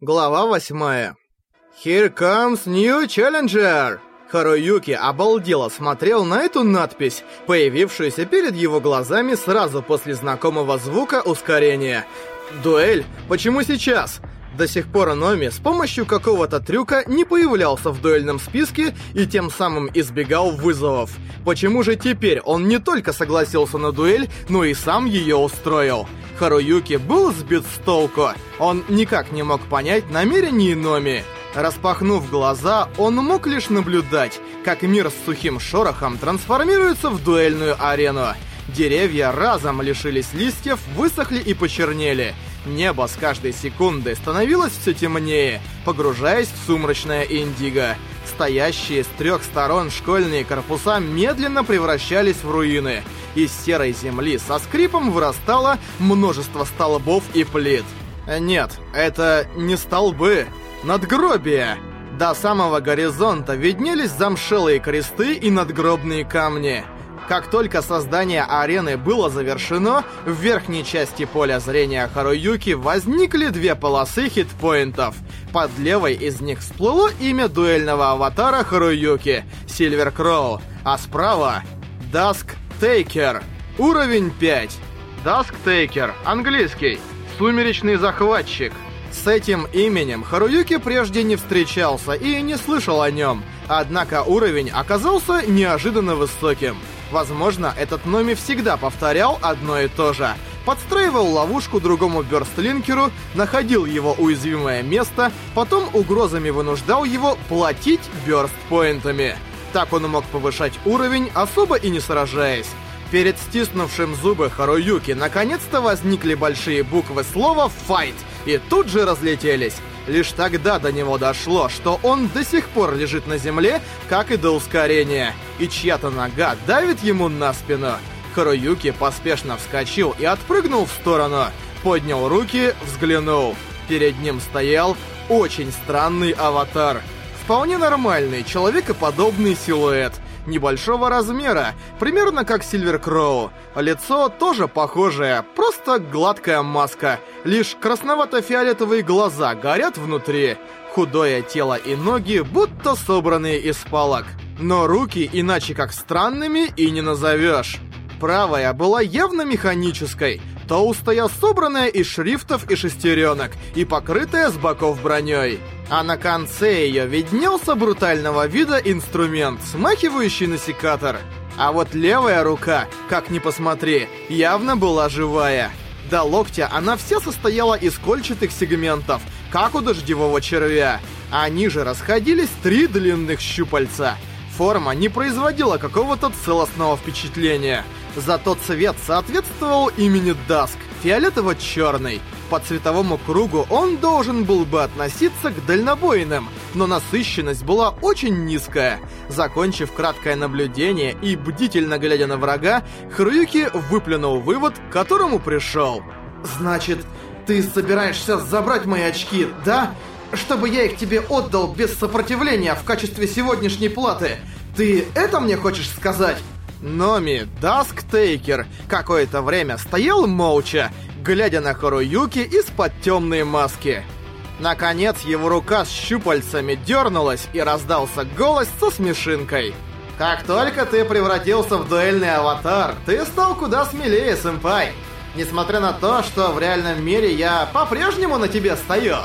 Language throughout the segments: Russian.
Глава восьмая. Here comes new challenger! Харуюки обалдело смотрел на эту надпись, появившуюся перед его глазами сразу после знакомого звука ускорения. «Дуэль? Почему сейчас?» До сих пор Номи с помощью какого-то трюка не появлялся в дуэльном списке и тем самым избегал вызовов. Почему же теперь он не только согласился на дуэль, но и сам ее устроил? Харуюки был сбит с толку. Он никак не мог понять намерений Номи. Распахнув глаза, он мог лишь наблюдать, как мир с сухим шорохом трансформируется в дуэльную арену. Деревья разом лишились листьев, высохли и почернели. Небо с каждой секундой становилось все темнее, погружаясь в сумрачное индиго. Стоящие с трех сторон школьные корпуса медленно превращались в руины. Из серой земли со скрипом вырастало множество столбов и плит. Нет, это не столбы, надгробия. До самого горизонта виднелись замшелые кресты и надгробные камни. Как только создание арены было завершено, в верхней части поля зрения Харуюки возникли две полосы хитпоинтов. Под левой из них всплыло имя дуэльного аватара Харуюки — Сильвер Кроу, а справа — Даск Тейкер. Уровень 5. Даск Тейкер, английский. Сумеречный захватчик. С этим именем Харуюки прежде не встречался и не слышал о нем. Однако уровень оказался неожиданно высоким. Возможно, этот Номи всегда повторял одно и то же. Подстраивал ловушку другому бёрстлинкеру, находил его уязвимое место, потом угрозами вынуждал его платить бёрстпоинтами. Так он мог повышать уровень, особо и не сражаясь. Перед стиснувшим зубы Харуюки наконец-то возникли большие буквы слова «Файт» и тут же разлетелись. Лишь тогда до него дошло, что он до сих пор лежит на земле, как и до ускорения, и чья-то нога давит ему на спину. Харуюки поспешно вскочил и отпрыгнул в сторону, поднял руки, взглянул. Перед ним стоял очень странный аватар. Вполне нормальный, человекоподобный силуэт — небольшого размера, примерно как Сильвер Кроу. Лицо тоже похожее, просто гладкая маска. Лишь красновато-фиолетовые глаза горят внутри. Худое тело и ноги будто собранные из палок. Но руки иначе как странными и не назовешь. Правая была явно механической, толстая, собранная из шрифтов и шестеренок и покрытая с боков броней. А на конце ее виднелся брутального вида инструмент, смахивающий на секатор. А вот левая рука, как ни посмотри, явно была живая. До локтя она вся состояла из кольчатых сегментов, как у дождевого червя. Они же расходились три длинных щупальца. Форма не производила какого-то целостного впечатления. Зато цвет соответствовал имени Даск, фиолетово-черный. По цветовому кругу он должен был бы относиться к дальнобойным, но насыщенность была очень низкая. Закончив краткое наблюдение и бдительно глядя на врага, Хруюки выплюнул вывод, к которому пришел. «Значит, ты собираешься забрать мои очки, да? Чтобы я их тебе отдал без сопротивления в качестве сегодняшней платы. Ты это мне хочешь сказать?» Номи Дасктейкер какое-то время стоял молча, глядя на Харуюки из-под темной маски. Наконец его рука с щупальцами дернулась и раздался голос со смешинкой. «Как только ты превратился в дуэльный аватар, ты стал куда смелее, сэмпай. Несмотря на то, что в реальном мире я по-прежнему на тебе стою».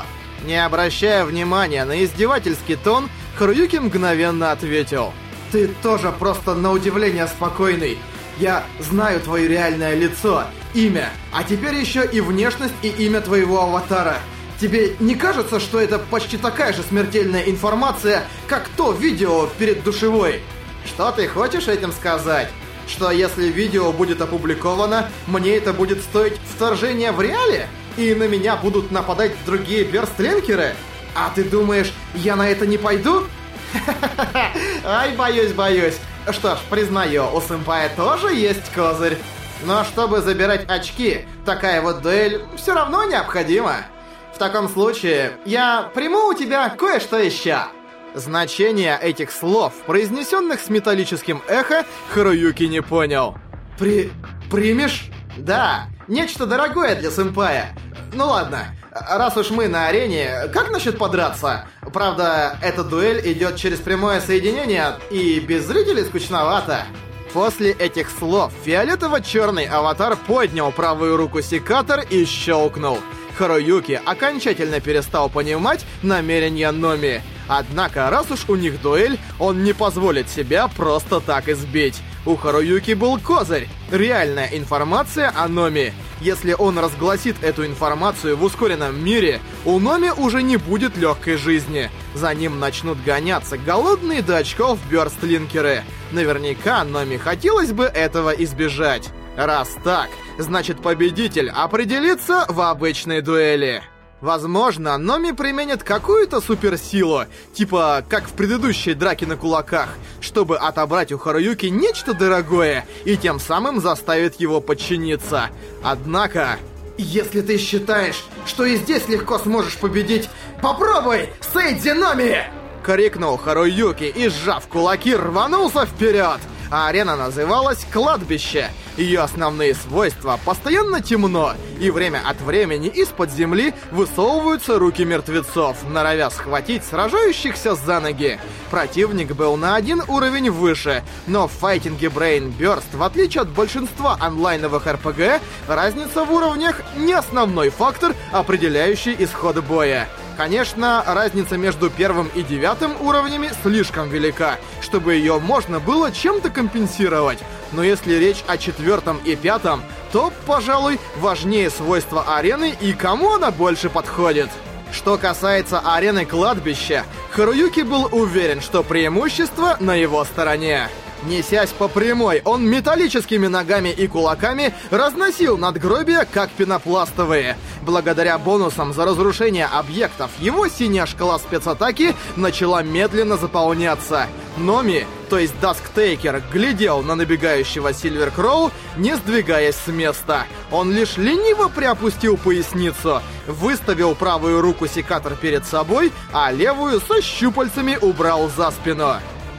Не обращая внимания на издевательский тон, Харуюки мгновенно ответил – ты тоже просто на удивление спокойный. Я знаю твое реальное лицо, имя, а теперь еще и внешность и имя твоего аватара. Тебе не кажется, что это почти такая же смертельная информация, как то видео перед душевой? Что ты хочешь этим сказать? Что если видео будет опубликовано, мне это будет стоить вторжения в реале? И на меня будут нападать другие берстлинкеры? А ты думаешь, я на это не пойду? Ай, боюсь, боюсь. Что ж, признаю, у сэмпая тоже есть козырь. Но чтобы забирать очки, такая вот дуэль все равно необходима. В таком случае, я приму у тебя кое-что еще. Значение этих слов, произнесенных с металлическим эхо, Харуюки не понял. При... примешь? Да, нечто дорогое для сэмпая. Ну ладно, раз уж мы на арене, как насчет подраться? Правда, эта дуэль идет через прямое соединение, и без зрителей скучновато. После этих слов фиолетово-черный аватар поднял правую руку секатор и щелкнул. Харуюки окончательно перестал понимать намерения Номи. Однако, раз уж у них дуэль, он не позволит себя просто так избить. У Харуюки был козырь. Реальная информация о Номи. Если он разгласит эту информацию в ускоренном мире, у Номи уже не будет легкой жизни. За ним начнут гоняться голодные до очков бёрстлинкеры. Наверняка Номи хотелось бы этого избежать. Раз так, значит победитель определится в обычной дуэли. Возможно, Номи применит какую-то суперсилу, типа как в предыдущей драке на кулаках, чтобы отобрать у Харуюки нечто дорогое и тем самым заставит его подчиниться. Однако... Если ты считаешь, что и здесь легко сможешь победить, попробуй, Сейдзи Номи! Крикнул Харуюки и, сжав кулаки, рванулся вперед а арена называлась «Кладбище». Ее основные свойства — постоянно темно, и время от времени из-под земли высовываются руки мертвецов, норовя схватить сражающихся за ноги. Противник был на один уровень выше, но в файтинге Brain Burst, в отличие от большинства онлайновых РПГ, разница в уровнях не основной фактор, определяющий исход боя. Конечно, разница между первым и девятым уровнями слишком велика, чтобы ее можно было чем-то компенсировать. Но если речь о четвертом и пятом, то, пожалуй, важнее свойства арены и кому она больше подходит. Что касается арены кладбища, Харуюки был уверен, что преимущество на его стороне. Несясь по прямой, он металлическими ногами и кулаками разносил надгробия, как пенопластовые. Благодаря бонусам за разрушение объектов, его синяя шкала спецатаки начала медленно заполняться. Номи, то есть Дасктейкер, глядел на набегающего Сильвер Кроу, не сдвигаясь с места. Он лишь лениво приопустил поясницу, выставил правую руку секатор перед собой, а левую со щупальцами убрал за спину.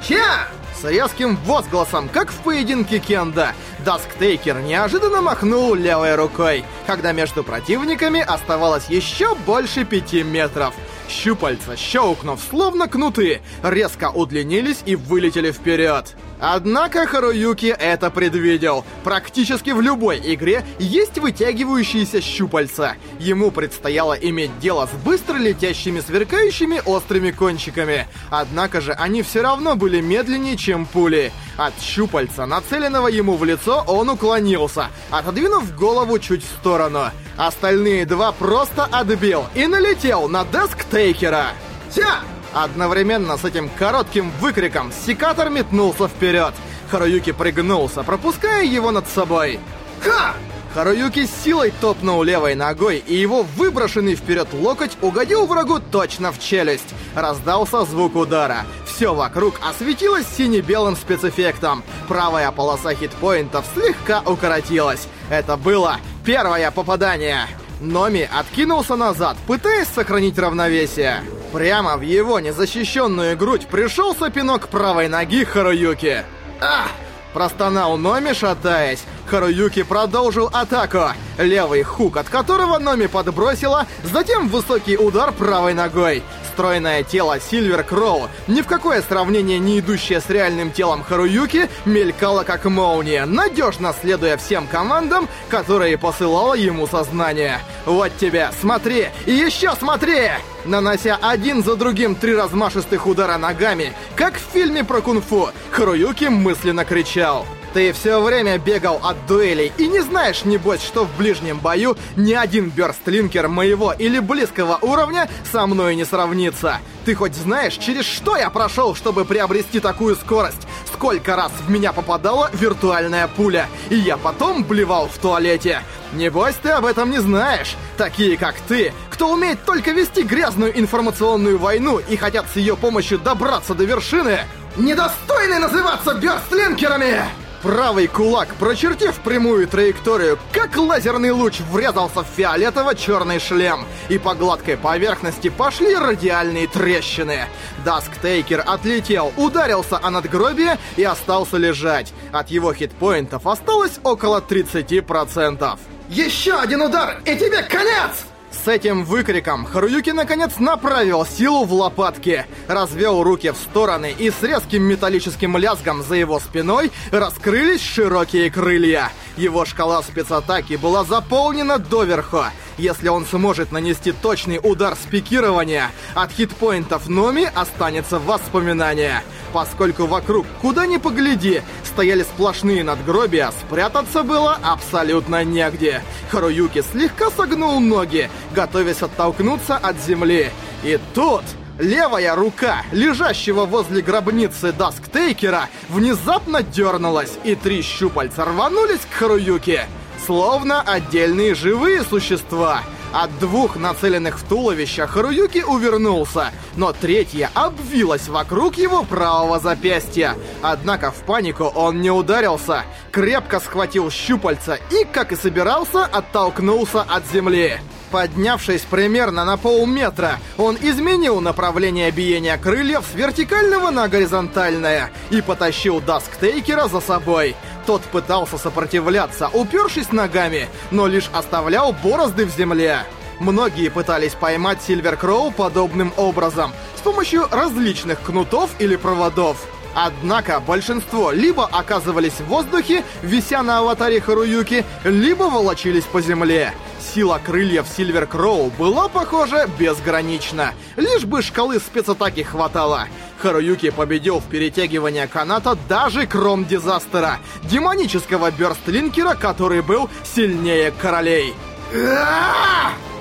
«Ча!» С резким возгласом, как в поединке кендо, Дасктейкер неожиданно махнул левой рукой, когда между противниками оставалось еще больше пяти метров. Щупальца, щелкнув, словно кнуты, резко удлинились и вылетели вперед. Однако Харуюки это предвидел. Практически в любой игре есть вытягивающиеся щупальца. Ему предстояло иметь дело с быстро летящими сверкающими острыми кончиками. Однако же они все равно были медленнее, чем пули. От щупальца, нацеленного ему в лицо, он уклонился, отодвинув голову чуть в сторону. Остальные два просто отбил и налетел на Десктейкера. «Тя!» Одновременно с этим коротким выкриком секатор метнулся вперед. Харуюки прыгнулся, пропуская его над собой. «Ха!» Харуюки силой топнул левой ногой, и его выброшенный вперед локоть угодил врагу точно в челюсть. Раздался звук удара. Все вокруг осветилось сине-белым спецэффектом. Правая полоса хитпоинтов слегка укоротилась. Это было первое попадание. Номи откинулся назад, пытаясь сохранить равновесие. Прямо в его незащищенную грудь пришелся пинок правой ноги Харуюки. «Ах!» Простонал Номи, шатаясь. Харуюки продолжил атаку. Левый хук, от которого Номи подбросила, затем высокий удар правой ногой. Стройное тело Сильвер Кроу, ни в какое сравнение не идущее с реальным телом Харуюки, мелькало как молния, надежно следуя всем командам, которые посылало ему сознание. Вот тебе, смотри, и еще смотри! Нанося один за другим три размашистых удара ногами, как в фильме про кунг-фу, Харуюки мысленно кричал. Ты все время бегал от дуэлей и не знаешь, небось, что в ближнем бою ни один бёрстлинкер моего или близкого уровня со мной не сравнится. Ты хоть знаешь, через что я прошел, чтобы приобрести такую скорость? Сколько раз в меня попадала виртуальная пуля, и я потом блевал в туалете? Небось, ты об этом не знаешь. Такие, как ты, кто умеет только вести грязную информационную войну и хотят с ее помощью добраться до вершины... Недостойны называться бёрстлинкерами! Правый кулак, прочертив прямую траекторию, как лазерный луч врезался в фиолетово-черный шлем, и по гладкой поверхности пошли радиальные трещины. Дасктейкер отлетел, ударился о надгробие и остался лежать. От его хитпоинтов осталось около 30%. Еще один удар, и тебе конец! С этим выкриком Харуюки наконец направил силу в лопатки, развел руки в стороны и с резким металлическим лязгом за его спиной раскрылись широкие крылья. Его шкала спецатаки была заполнена доверху. Если он сможет нанести точный удар с пикирования, от хитпоинтов Номи останется воспоминание. Поскольку вокруг, куда ни погляди, стояли сплошные надгробия, спрятаться было абсолютно негде. Харуюки слегка согнул ноги, готовясь оттолкнуться от земли. И тут... Левая рука, лежащего возле гробницы Дасктейкера, внезапно дернулась, и три щупальца рванулись к Харуюке. Словно отдельные живые существа — от двух нацеленных в туловище Харуюки увернулся, но третья обвилась вокруг его правого запястья. Однако в панику он не ударился, крепко схватил щупальца и, как и собирался, оттолкнулся от земли. Поднявшись примерно на полметра, он изменил направление биения крыльев с вертикального на горизонтальное и потащил Дасктейкера за собой. Тот пытался сопротивляться, упершись ногами, но лишь оставлял борозды в земле. Многие пытались поймать Сильвер Кроу подобным образом, с помощью различных кнутов или проводов. Однако большинство либо оказывались в воздухе, вися на аватаре Харуюки, либо волочились по земле. Сила крыльев Сильвер Кроу была, похоже, безгранична. Лишь бы шкалы спецатаки хватало. Харуюки победил в перетягивании каната даже Кром Дизастера, демонического бёрстлинкера, который был сильнее королей.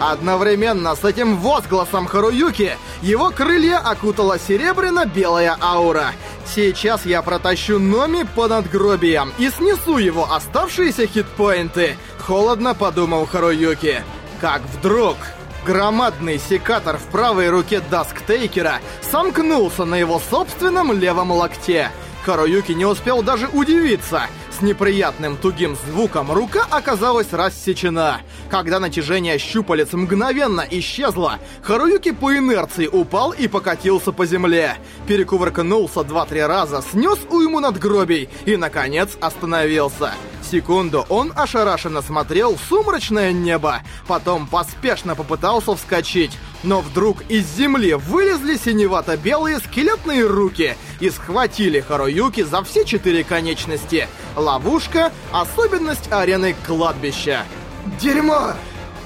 Одновременно с этим возгласом Харуюки его крылья окутала серебряно-белая аура. Сейчас я протащу Номи по надгробиям и снесу его оставшиеся хитпоинты. Холодно подумал Харуюки. Как вдруг... Громадный секатор в правой руке Дасктейкера сомкнулся на его собственном левом локте. Харуюки не успел даже удивиться. С неприятным тугим звуком рука оказалась рассечена. Когда натяжение щупалец мгновенно исчезло, Харуюки по инерции упал и покатился по земле. Перекувыркнулся два-три раза, снес уйму надгробий и, наконец, остановился. Секунду он ошарашенно смотрел в сумрачное небо, потом поспешно попытался вскочить. Но вдруг из земли вылезли синевато-белые скелетные руки и схватили Харуюки за все четыре конечности. Ловушка — особенность арены кладбища. Дерьмо!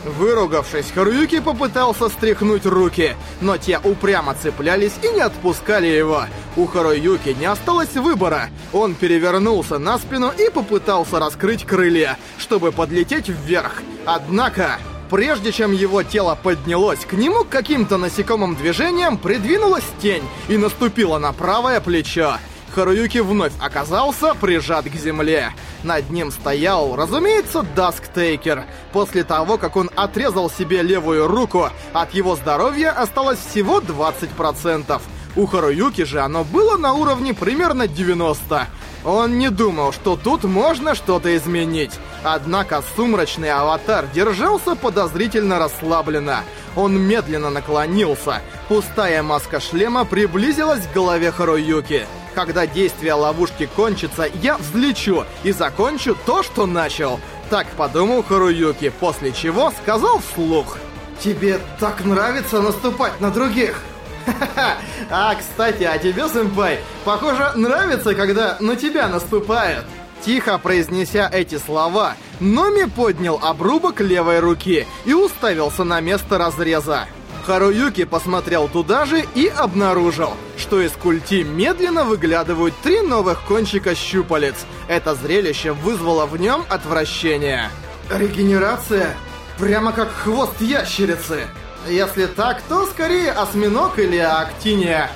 Выругавшись, Харуюки попытался стряхнуть руки, но те упрямо цеплялись и не отпускали его. У Харуюки не осталось выбора. Он перевернулся на спину и попытался раскрыть крылья, чтобы подлететь вверх. Однако, прежде чем его тело поднялось, к нему каким-то насекомым движением придвинулась тень и наступила на правое плечо. Харуюки вновь оказался прижат к земле. Над ним стоял, разумеется, Дасктейкер. После того, как он отрезал себе левую руку, от его здоровья осталось всего 20%. У Харуюки же оно было на уровне примерно 90%. Он не думал, что тут можно что-то изменить. Однако сумрачный аватар держался подозрительно расслабленно. Он медленно наклонился. Пустая маска шлема приблизилась к голове Харуюки когда действие ловушки кончится, я взлечу и закончу то, что начал. Так подумал Харуюки, после чего сказал вслух. Тебе так нравится наступать на других? А, кстати, а тебе, сэмпай, похоже, нравится, когда на тебя наступают. Тихо произнеся эти слова, Номи поднял обрубок левой руки и уставился на место разреза. Харуюки посмотрел туда же и обнаружил, что из культи медленно выглядывают три новых кончика щупалец. Это зрелище вызвало в нем отвращение. Регенерация? Прямо как хвост ящерицы. Если так, то скорее осьминог или актиния.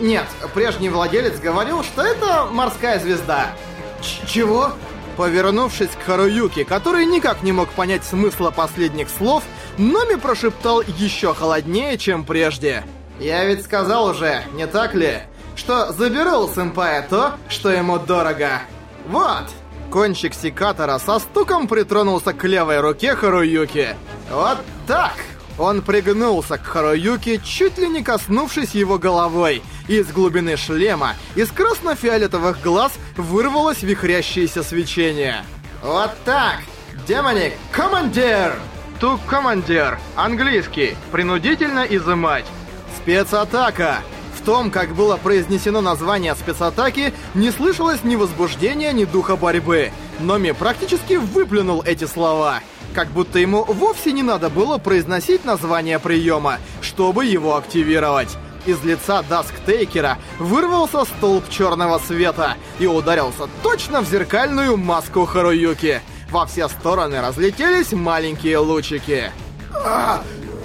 Нет, прежний владелец говорил, что это морская звезда. Ч чего? Повернувшись к Харуюке, который никак не мог понять смысла последних слов, Номи прошептал еще холоднее, чем прежде. «Я ведь сказал уже, не так ли, что заберу у сэмпая то, что ему дорого. Вот!» Кончик секатора со стуком притронулся к левой руке Харуюки. «Вот так!» Он пригнулся к Харуюке, чуть ли не коснувшись его головой. Из глубины шлема, из красно-фиолетовых глаз вырвалось вихрящееся свечение. «Вот так! Демоник, командир!» тук командир. Английский. Принудительно изымать. Спецатака. Том, как было произнесено название спецатаки, не слышалось ни возбуждения, ни духа борьбы. Номи практически выплюнул эти слова. Как будто ему вовсе не надо было произносить название приема, чтобы его активировать. Из лица Дасктейкера вырвался столб черного света и ударился точно в зеркальную маску Харуюки. Во все стороны разлетелись маленькие лучики.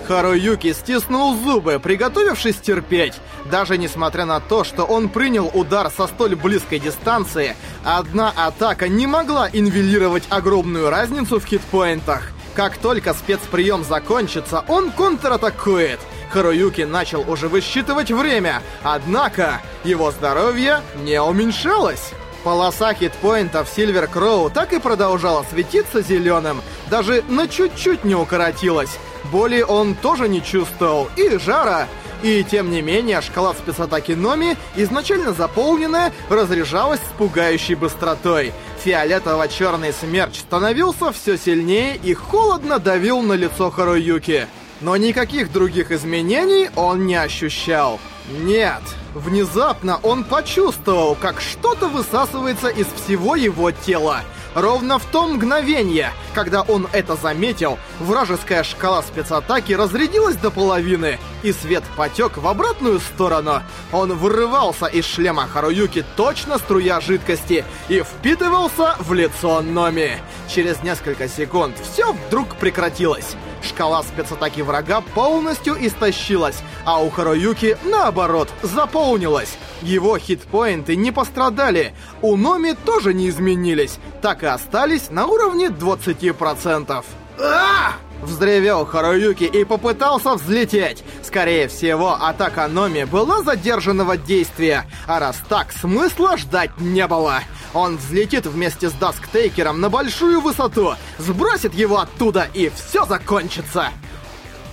Харуюки стиснул зубы, приготовившись терпеть. Даже несмотря на то, что он принял удар со столь близкой дистанции, одна атака не могла инвелировать огромную разницу в хитпоинтах. Как только спецприем закончится, он контратакует. Харуюки начал уже высчитывать время, однако его здоровье не уменьшалось. Полоса хитпоинтов Сильвер Кроу так и продолжала светиться зеленым, даже на чуть-чуть не укоротилась. Боли он тоже не чувствовал, и жара. И тем не менее, шкала спецатаки Номи, изначально заполненная, разряжалась с пугающей быстротой. Фиолетово-черный смерч становился все сильнее и холодно давил на лицо Харуюки. Но никаких других изменений он не ощущал. Нет. Внезапно он почувствовал, как что-то высасывается из всего его тела. Ровно в то мгновение, когда он это заметил, вражеская шкала спецатаки разрядилась до половины, и свет потек в обратную сторону. Он вырывался из шлема Харуюки точно струя жидкости и впитывался в лицо Номи. Через несколько секунд все вдруг прекратилось. Шкала спецатаки врага полностью истощилась, а у Харуюки, наоборот, заполнилась. Его хитпоинты не пострадали, у Номи тоже не изменились, так и остались на уровне 20%. а Вздревел Харуюки и попытался взлететь. Скорее всего, атака Номи была задержанного действия, а раз так, смысла ждать не было. Он взлетит вместе с Дасктейкером на большую высоту, сбросит его оттуда и все закончится.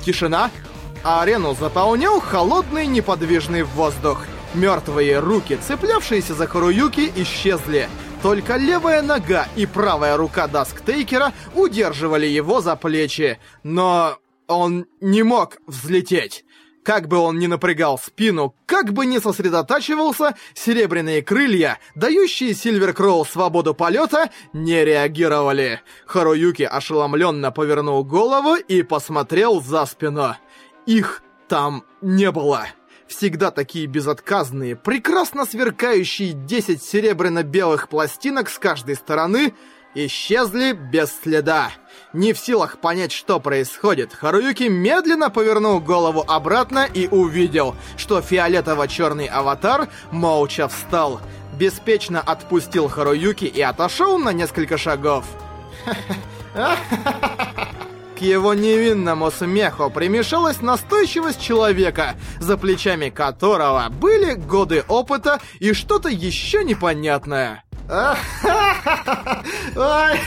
Тишина. Арену заполнял холодный неподвижный воздух. Мертвые руки, цеплявшиеся за Харуюки, исчезли. Только левая нога и правая рука Дасктейкера удерживали его за плечи. Но он не мог взлететь. Как бы он ни напрягал спину, как бы ни сосредотачивался, серебряные крылья, дающие Сильвер Кроу свободу полета, не реагировали. Харуюки ошеломленно повернул голову и посмотрел за спину. Их там не было. Всегда такие безотказные, прекрасно сверкающие 10 серебряно-белых пластинок с каждой стороны исчезли без следа. Не в силах понять, что происходит, Харуюки медленно повернул голову обратно и увидел, что фиолетово-черный аватар молча встал. Беспечно отпустил Харуюки и отошел на несколько шагов. К его невинному смеху примешалась настойчивость человека, за плечами которого были годы опыта и что-то еще непонятное. Ой,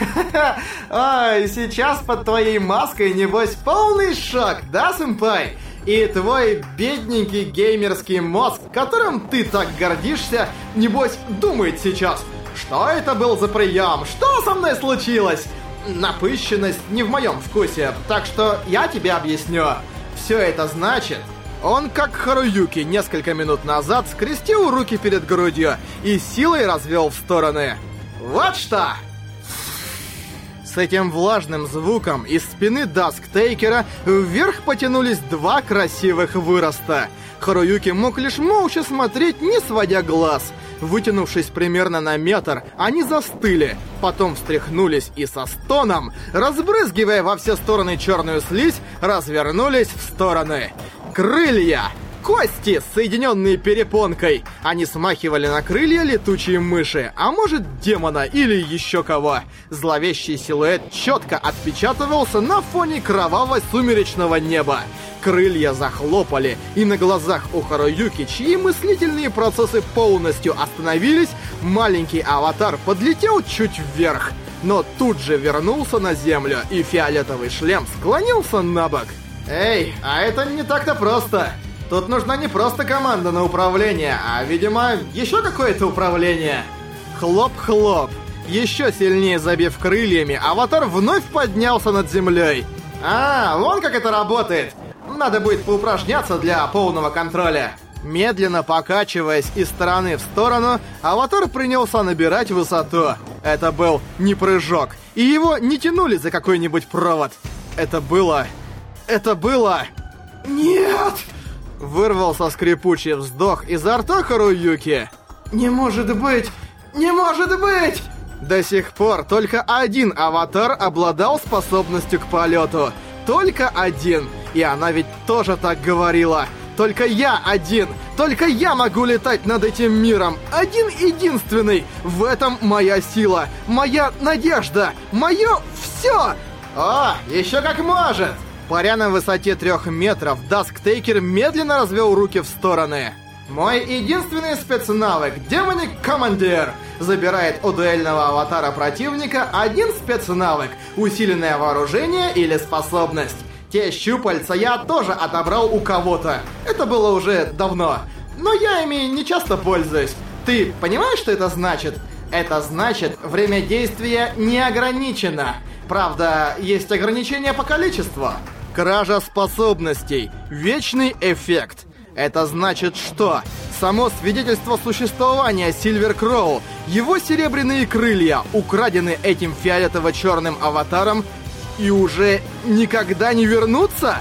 ой, сейчас под твоей маской, небось, полный шок, да, сэмпай? И твой бедненький геймерский мозг, которым ты так гордишься, небось, думает сейчас, что это был за прием, что со мной случилось? Напыщенность не в моем вкусе, так что я тебе объясню. Все это значит, он, как Харуюки, несколько минут назад скрестил руки перед грудью и силой развел в стороны. Вот что! С этим влажным звуком из спины Дасктейкера вверх потянулись два красивых выроста. Харуюки мог лишь молча смотреть, не сводя глаз. Вытянувшись примерно на метр, они застыли, потом встряхнулись и со стоном, разбрызгивая во все стороны черную слизь, развернулись в стороны. Крылья! Кости, соединенные перепонкой. Они смахивали на крылья летучие мыши, а может демона или еще кого. Зловещий силуэт четко отпечатывался на фоне кроваво-сумеречного неба. Крылья захлопали, и на глазах у Харуюки, чьи мыслительные процессы полностью остановились, маленький аватар подлетел чуть вверх. Но тут же вернулся на землю, и фиолетовый шлем склонился на бок. Эй, а это не так-то просто. Тут нужна не просто команда на управление, а, видимо, еще какое-то управление. Хлоп-хлоп. Еще сильнее забив крыльями, аватар вновь поднялся над землей. А, вон как это работает. Надо будет поупражняться для полного контроля. Медленно покачиваясь из стороны в сторону, аватар принялся набирать высоту. Это был не прыжок, и его не тянули за какой-нибудь провод. Это было... Это было... Нет! Вырвался скрипучий вздох изо рта Харуюки. Не может быть! Не может быть! До сих пор только один аватар обладал способностью к полету. Только один. И она ведь тоже так говорила. Только я один. Только я могу летать над этим миром. Один единственный. В этом моя сила. Моя надежда. Мое все. О, еще как может. Паря на высоте трех метров, Дасктейкер медленно развел руки в стороны. Мой единственный спецнавык, Demonic Commandeer, забирает у дуэльного аватара противника один спецнавык, усиленное вооружение или способность. Те щупальца я тоже отобрал у кого-то. Это было уже давно. Но я ими не часто пользуюсь. Ты понимаешь, что это значит? Это значит, время действия не ограничено. Правда, есть ограничения по количеству. Кража способностей. Вечный эффект. Это значит что? Само свидетельство существования Сильвер Кроу, его серебряные крылья, украдены этим фиолетово-черным аватаром, и уже никогда не вернутся?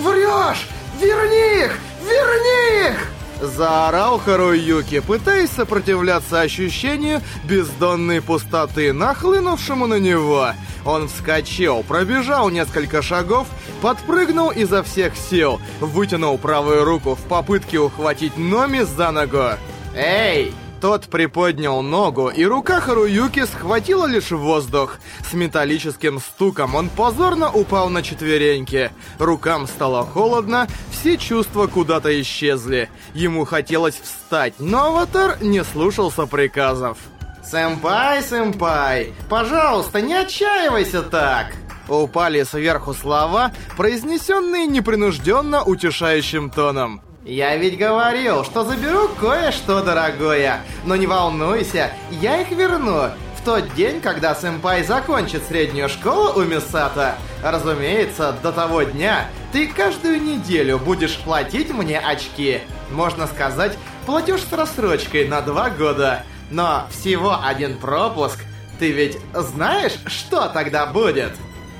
Врешь! Верни их! Верни их! Заорал Харуюки, пытаясь сопротивляться ощущению бездонной пустоты, нахлынувшему на него. Он вскочил, пробежал несколько шагов, подпрыгнул изо всех сил, вытянул правую руку в попытке ухватить Номи за ногу. «Эй, тот приподнял ногу, и рука Харуюки схватила лишь воздух. С металлическим стуком он позорно упал на четвереньки. Рукам стало холодно, все чувства куда-то исчезли. Ему хотелось встать, но аватар не слушался приказов. «Сэмпай, сэмпай, пожалуйста, не отчаивайся так!» Упали сверху слова, произнесенные непринужденно утешающим тоном. «Я ведь говорил, что заберу кое-что дорогое, но не волнуйся, я их верну в тот день, когда сэмпай закончит среднюю школу у Мисата. Разумеется, до того дня ты каждую неделю будешь платить мне очки. Можно сказать, платеж с рассрочкой на два года. Но всего один пропуск. Ты ведь знаешь, что тогда будет?»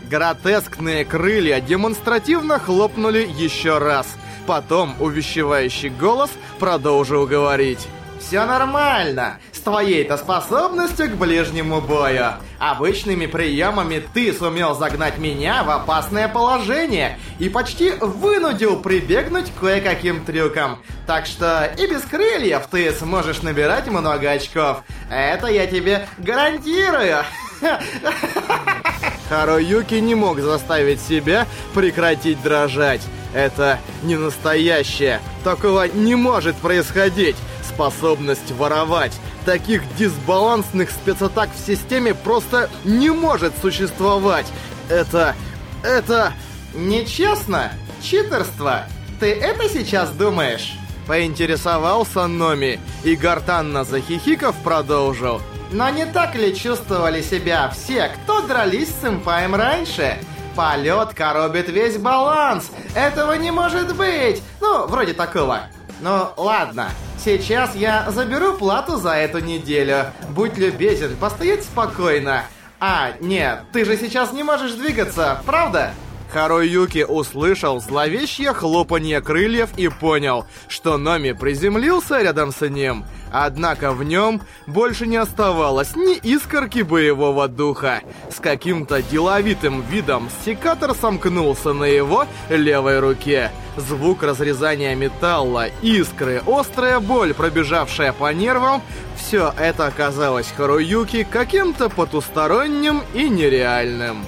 Гротескные крылья демонстративно хлопнули еще раз – Потом увещевающий голос продолжил говорить. «Все нормально. С твоей-то способностью к ближнему бою. Обычными приемами ты сумел загнать меня в опасное положение и почти вынудил прибегнуть кое-каким трюкам. Так что и без крыльев ты сможешь набирать много очков. Это я тебе гарантирую!» Харуюки не мог заставить себя прекратить дрожать. Это не настоящее. Такого не может происходить. Способность воровать. Таких дисбалансных спецатак в системе просто не может существовать. Это... это... Нечестно? Читерство? Ты это сейчас думаешь? Поинтересовался Номи, и гортанно захихиков продолжил. Но не так ли чувствовали себя все, кто дрались с сэмпаем раньше? Полет коробит весь баланс. Этого не может быть. Ну, вроде такого. Ну, ладно. Сейчас я заберу плату за эту неделю. Будь любезен, постоять спокойно. А, нет, ты же сейчас не можешь двигаться, правда? Харуюки услышал зловещее хлопанье крыльев и понял, что Номи приземлился рядом с ним. Однако в нем больше не оставалось ни искорки боевого духа. С каким-то деловитым видом секатор сомкнулся на его левой руке. Звук разрезания металла, искры, острая боль, пробежавшая по нервам, все это оказалось Харуюки каким-то потусторонним и нереальным.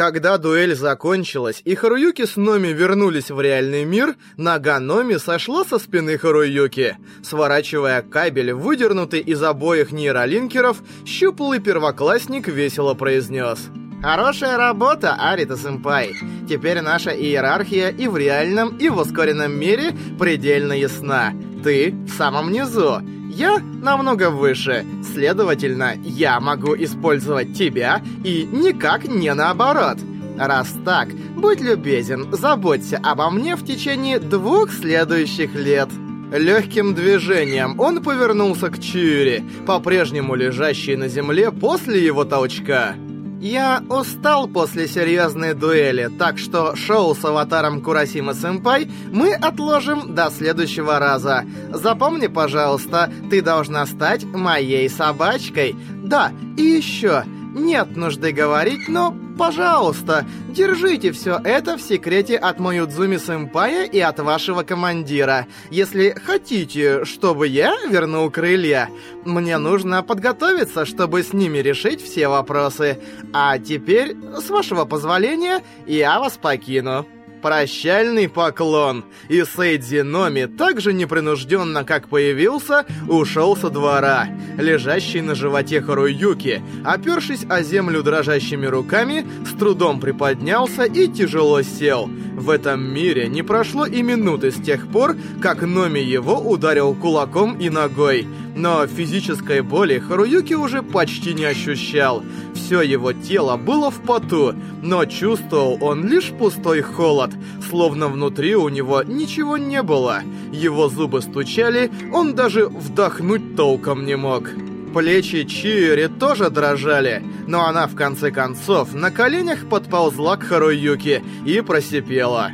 Когда дуэль закончилась и Харуюки с Номи вернулись в реальный мир, нога Номи сошла со спины Харуюки. Сворачивая кабель, выдернутый из обоих нейролинкеров, щуплый первоклассник весело произнес. Хорошая работа, Арита-сэмпай. Теперь наша иерархия и в реальном, и в ускоренном мире предельно ясна. Ты в самом низу. Я намного выше, следовательно, я могу использовать тебя и никак не наоборот. Раз так, будь любезен, заботься обо мне в течение двух следующих лет. Легким движением он повернулся к Чиури, по-прежнему лежащей на земле после его толчка. Я устал после серьезной дуэли, так что шоу с аватаром Курасима-сэмпай мы отложим до следующего раза. Запомни, пожалуйста, ты должна стать моей собачкой. Да, и еще... Нет нужды говорить, но, пожалуйста, держите все это в секрете от Моюдзуми Сэмпая и от вашего командира. Если хотите, чтобы я вернул крылья, мне нужно подготовиться, чтобы с ними решить все вопросы. А теперь, с вашего позволения, я вас покину. Прощальный поклон. И Сейдзи Номи так же непринужденно, как появился, ушел со двора. Лежащий на животе Харуюки, опершись о землю дрожащими руками, с трудом приподнялся и тяжело сел. В этом мире не прошло и минуты с тех пор, как Номи его ударил кулаком и ногой. Но физической боли Харуюки уже почти не ощущал. Все его тело было в поту, но чувствовал он лишь пустой холод, словно внутри у него ничего не было. Его зубы стучали, он даже вдохнуть толком не мог. Плечи Чиури тоже дрожали, но она в конце концов на коленях подползла к Харуюке и просипела.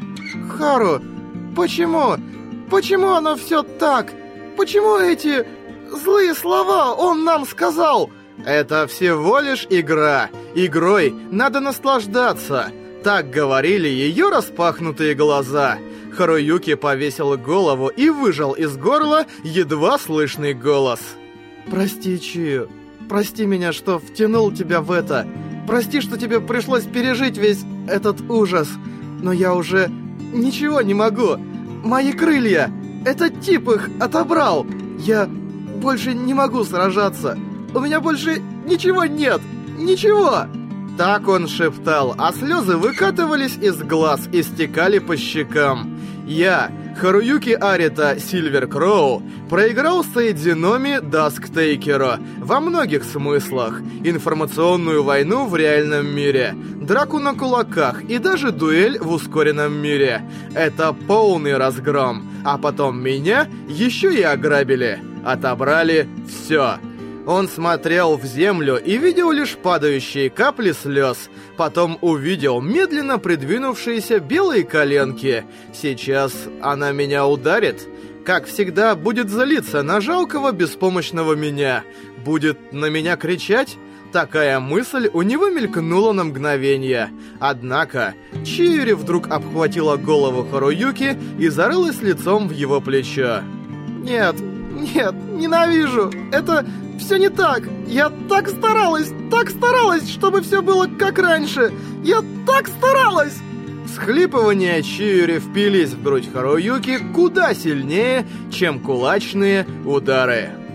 «Хару, почему? Почему оно все так? Почему эти злые слова он нам сказал?» «Это всего лишь игра. Игрой надо наслаждаться». Так говорили ее распахнутые глаза. Харуюки повесил голову и выжал из горла едва слышный голос. «Прости, Чию. Прости меня, что втянул тебя в это. Прости, что тебе пришлось пережить весь этот ужас. Но я уже ничего не могу. Мои крылья! Этот тип их отобрал! Я больше не могу сражаться. У меня больше ничего нет! Ничего!» Так он шептал, а слезы выкатывались из глаз и стекали по щекам. Я, Харуюки Арита Сильвер Кроу, проиграл Сейдзи Номи Дасктейкеру во многих смыслах. Информационную войну в реальном мире, драку на кулаках и даже дуэль в ускоренном мире. Это полный разгром. А потом меня еще и ограбили. Отобрали все. Он смотрел в землю и видел лишь падающие капли слез. Потом увидел медленно придвинувшиеся белые коленки. Сейчас она меня ударит. Как всегда, будет злиться на жалкого беспомощного меня. Будет на меня кричать? Такая мысль у него мелькнула на мгновение. Однако, Чиури вдруг обхватила голову Харуюки и зарылась лицом в его плечо. «Нет, нет, ненавижу! Это все не так. Я так старалась, так старалась, чтобы все было как раньше. Я так старалась!» Схлипывания Чиури впились в грудь Харуюки куда сильнее, чем кулачные удары.